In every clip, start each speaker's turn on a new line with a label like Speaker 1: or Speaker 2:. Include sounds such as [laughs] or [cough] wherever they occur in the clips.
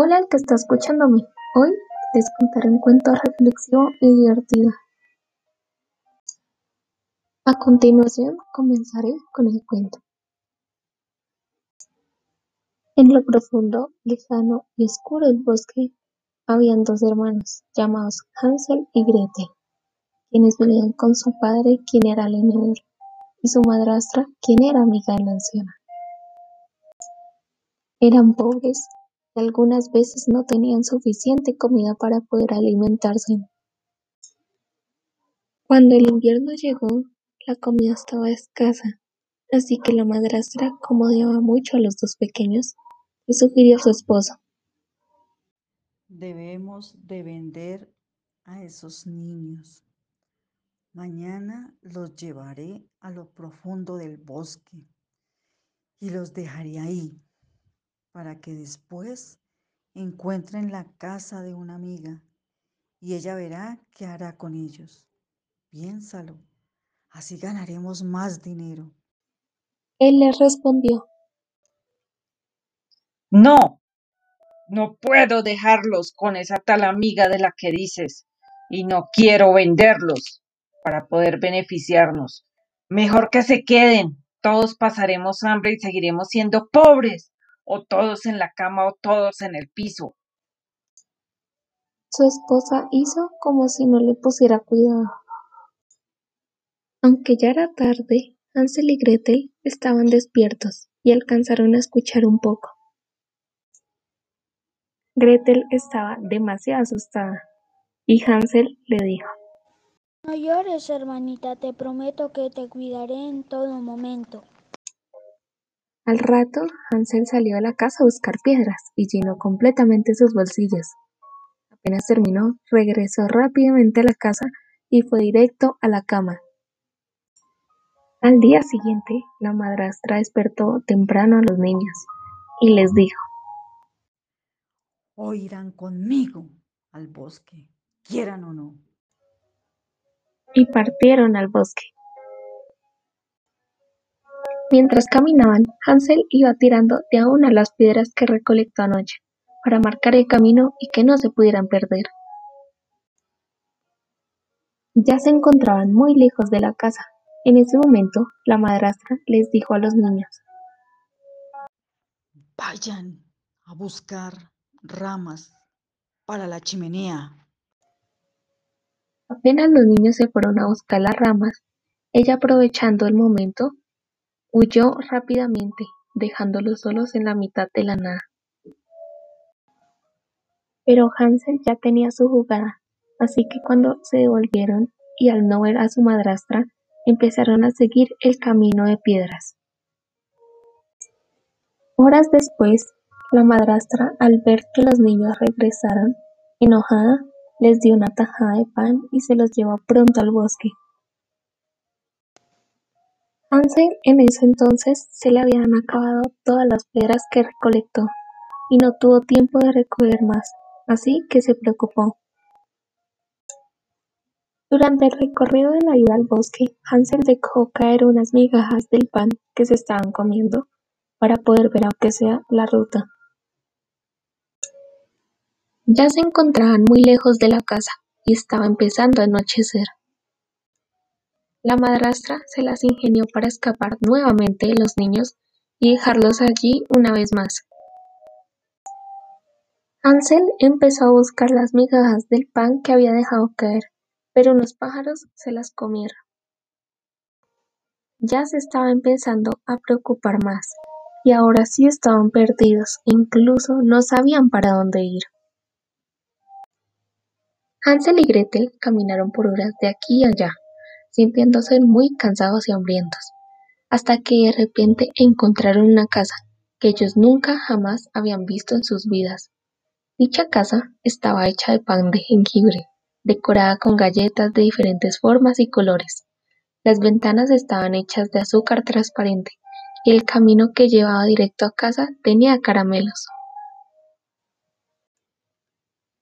Speaker 1: Hola al que está escuchándome. Hoy les contaré un cuento reflexivo y divertido. A continuación comenzaré con el cuento. En lo profundo, lejano y oscuro del bosque habían dos hermanos llamados Hansel y Gretel, quienes vivían con su padre quien era leñador y su madrastra quien era amiga de la anciana. Eran pobres algunas veces no tenían suficiente comida para poder alimentarse. Cuando el invierno llegó, la comida estaba escasa, así que la madrastra, como mucho a los dos pequeños, le sugirió a su esposo.
Speaker 2: Debemos de vender a esos niños. Mañana los llevaré a lo profundo del bosque y los dejaré ahí para que después encuentren la casa de una amiga y ella verá qué hará con ellos. Piénsalo, así ganaremos más dinero.
Speaker 1: Él le respondió.
Speaker 3: No, no puedo dejarlos con esa tal amiga de la que dices y no quiero venderlos para poder beneficiarnos. Mejor que se queden, todos pasaremos hambre y seguiremos siendo pobres o todos en la cama o todos en el piso.
Speaker 1: Su esposa hizo como si no le pusiera cuidado. Aunque ya era tarde, Hansel y Gretel estaban despiertos y alcanzaron a escuchar un poco. Gretel estaba demasiado asustada y Hansel le dijo,
Speaker 4: No llores, hermanita, te prometo que te cuidaré en todo momento.
Speaker 1: Al rato, Hansel salió de la casa a buscar piedras y llenó completamente sus bolsillos. Apenas terminó, regresó rápidamente a la casa y fue directo a la cama. Al día siguiente, la madrastra despertó temprano a los niños y les dijo,
Speaker 2: Hoy irán conmigo al bosque, quieran o no.
Speaker 1: Y partieron al bosque. Mientras caminaban, Hansel iba tirando de a una las piedras que recolectó anoche, para marcar el camino y que no se pudieran perder. Ya se encontraban muy lejos de la casa. En ese momento, la madrastra les dijo a los niños,
Speaker 2: Vayan a buscar ramas para la chimenea.
Speaker 1: Apenas los niños se fueron a buscar las ramas, ella aprovechando el momento, Huyó rápidamente, dejándolos solos en la mitad de la nada. Pero Hansel ya tenía su jugada, así que cuando se devolvieron y al no ver a su madrastra, empezaron a seguir el camino de piedras. Horas después, la madrastra, al ver que los niños regresaron, enojada, les dio una tajada de pan y se los llevó pronto al bosque. Hansel en ese entonces se le habían acabado todas las piedras que recolectó y no tuvo tiempo de recoger más, así que se preocupó. Durante el recorrido de la ida al bosque, Hansel dejó caer unas migajas del pan que se estaban comiendo para poder ver aunque sea la ruta. Ya se encontraban muy lejos de la casa y estaba empezando a anochecer. La madrastra se las ingenió para escapar nuevamente de los niños y dejarlos allí una vez más. Hansel empezó a buscar las migajas del pan que había dejado caer, pero unos pájaros se las comieron. Ya se estaba empezando a preocupar más, y ahora sí estaban perdidos, incluso no sabían para dónde ir. Hansel y Gretel caminaron por horas de aquí y allá, sintiéndose muy cansados y hambrientos, hasta que de repente encontraron una casa que ellos nunca jamás habían visto en sus vidas. Dicha casa estaba hecha de pan de jengibre, decorada con galletas de diferentes formas y colores. Las ventanas estaban hechas de azúcar transparente y el camino que llevaba directo a casa tenía caramelos.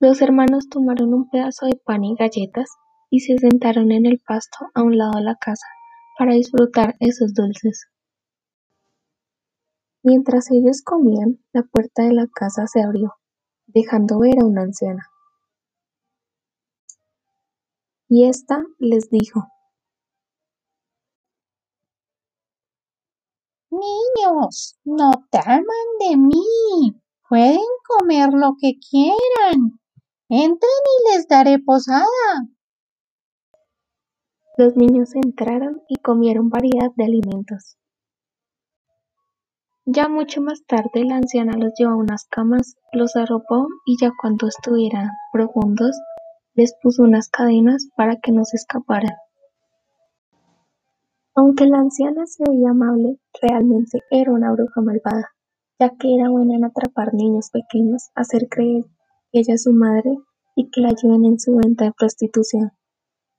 Speaker 1: Los hermanos tomaron un pedazo de pan y galletas y se sentaron en el pasto a un lado de la casa para disfrutar esos dulces. Mientras ellos comían, la puerta de la casa se abrió. dejando ver a una anciana. Y ésta les dijo,
Speaker 5: Niños, no teman de mí, pueden comer lo que quieran. Entren y les daré posada.
Speaker 1: Los niños entraron y comieron variedad de alimentos. Ya mucho más tarde la anciana los llevó a unas camas, los arropó y ya cuando estuvieran profundos les puso unas cadenas para que no se escaparan. Aunque la anciana se veía amable, realmente era una bruja malvada, ya que era buena en atrapar niños pequeños, hacer creer que ella es su madre y que la ayuden en su venta de prostitución.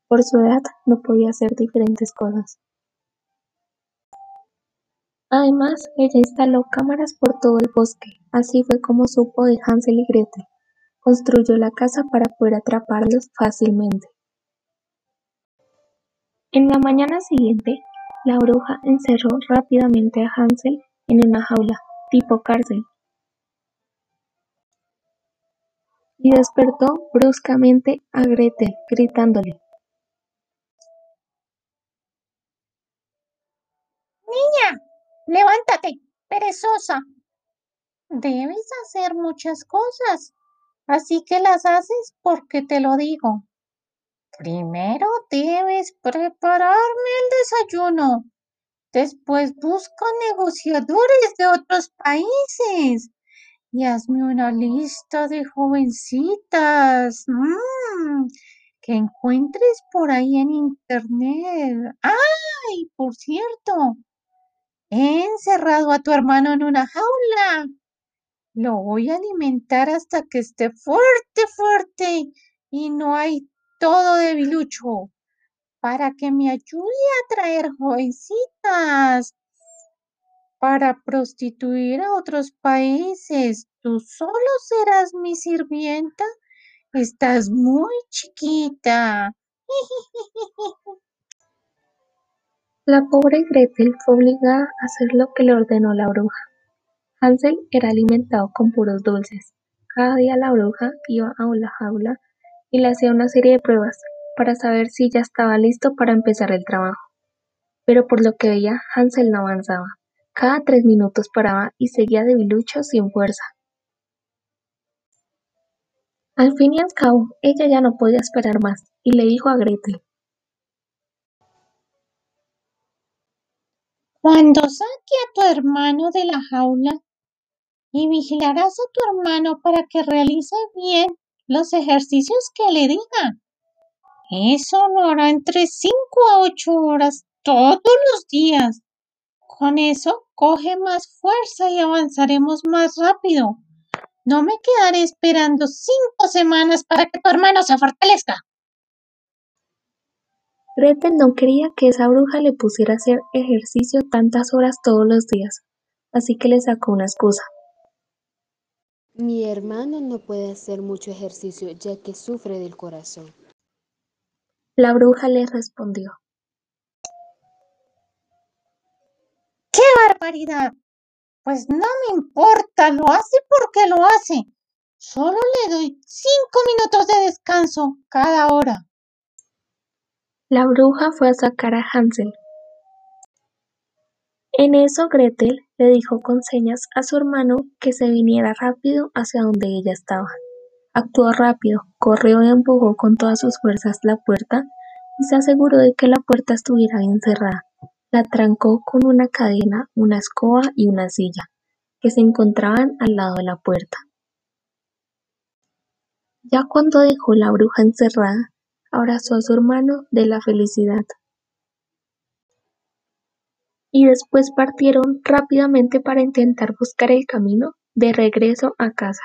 Speaker 1: Por su edad no podía hacer diferentes cosas. Además, ella instaló cámaras por todo el bosque, así fue como supo de Hansel y Gretel. Construyó la casa para poder atraparlos fácilmente. En la mañana siguiente, la bruja encerró rápidamente a Hansel en una jaula, tipo cárcel, y despertó bruscamente a Gretel, gritándole
Speaker 5: levántate, perezosa. Debes hacer muchas cosas, así que las haces porque te lo digo. Primero debes prepararme el desayuno. Después busca negociadores de otros países y hazme una lista de jovencitas mm, que encuentres por ahí en internet. ¡Ay! Por cierto, he encerrado a tu hermano en una jaula. Lo voy a alimentar hasta que esté fuerte, fuerte y no hay todo debilucho para que me ayude a traer jovencitas para prostituir a otros países. Tú solo serás mi sirvienta. Estás muy chiquita. [laughs]
Speaker 1: La pobre Gretel fue obligada a hacer lo que le ordenó la bruja. Hansel era alimentado con puros dulces. Cada día la bruja iba a la jaula y le hacía una serie de pruebas para saber si ya estaba listo para empezar el trabajo. Pero por lo que veía, Hansel no avanzaba. Cada tres minutos paraba y seguía debilucho sin fuerza. Al fin y al cabo, ella ya no podía esperar más y le dijo a Gretel.
Speaker 5: Cuando saque a tu hermano de la jaula y vigilarás a tu hermano para que realice bien los ejercicios que le diga. Eso lo hará entre cinco a ocho horas todos los días. Con eso coge más fuerza y avanzaremos más rápido. No me quedaré esperando cinco semanas para que tu hermano se fortalezca.
Speaker 1: Gretel no quería que esa bruja le pusiera a hacer ejercicio tantas horas todos los días, así que le sacó una excusa.
Speaker 6: Mi hermano no puede hacer mucho ejercicio ya que sufre del corazón.
Speaker 1: La bruja le respondió.
Speaker 5: ¡Qué barbaridad! Pues no me importa, lo hace porque lo hace. Solo le doy cinco minutos de descanso cada hora.
Speaker 1: La bruja fue a sacar a Hansel. En eso Gretel le dijo con señas a su hermano que se viniera rápido hacia donde ella estaba. Actuó rápido, corrió y empujó con todas sus fuerzas la puerta y se aseguró de que la puerta estuviera bien cerrada. La trancó con una cadena, una escoba y una silla, que se encontraban al lado de la puerta. Ya cuando dejó la bruja encerrada, abrazó a su hermano de la felicidad. Y después partieron rápidamente para intentar buscar el camino de regreso a casa.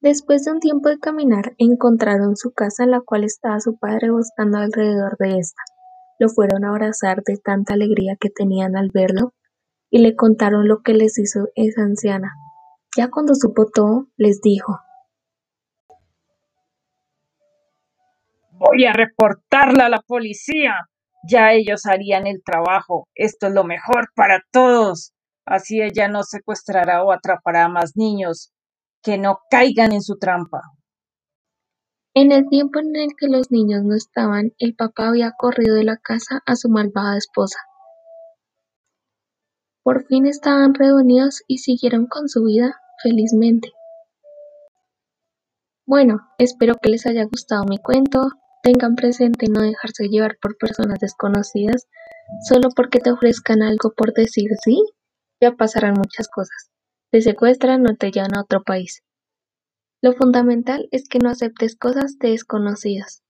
Speaker 1: Después de un tiempo de caminar, encontraron su casa en la cual estaba su padre buscando alrededor de esta. Lo fueron a abrazar de tanta alegría que tenían al verlo y le contaron lo que les hizo esa anciana. Ya cuando supo todo, les dijo
Speaker 3: Voy a reportarla a la policía. Ya ellos harían el trabajo. Esto es lo mejor para todos. Así ella no secuestrará o atrapará a más niños que no caigan en su trampa.
Speaker 1: En el tiempo en el que los niños no estaban, el papá había corrido de la casa a su malvada esposa. Por fin estaban reunidos y siguieron con su vida felizmente. Bueno, espero que les haya gustado mi cuento. Tengan presente no dejarse llevar por personas desconocidas solo porque te ofrezcan algo por decir sí. Ya pasarán muchas cosas. Te secuestran o te llevan a otro país. Lo fundamental es que no aceptes cosas de desconocidas.